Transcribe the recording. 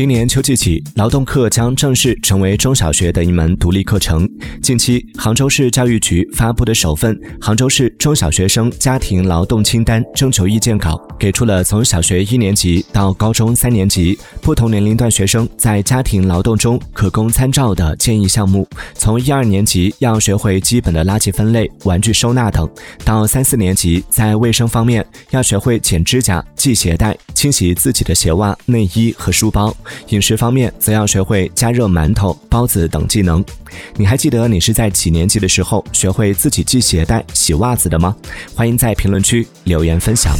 今年秋季起，劳动课将正式成为中小学的一门独立课程。近期，杭州市教育局发布的首份《杭州市中小学生家庭劳动清单》征求意见稿，给出了从小学一年级到高中三年级不同年龄段学生在家庭劳动中可供参照的建议项目。从一二年级要学会基本的垃圾分类、玩具收纳等，到三四年级，在卫生方面要学会剪指甲、系鞋带、清洗自己的鞋袜、内衣和书包。饮食方面，则要学会加热馒头、包子等技能。你还记得你是在几年级的时候学会自己系鞋带、洗袜子的吗？欢迎在评论区留言分享。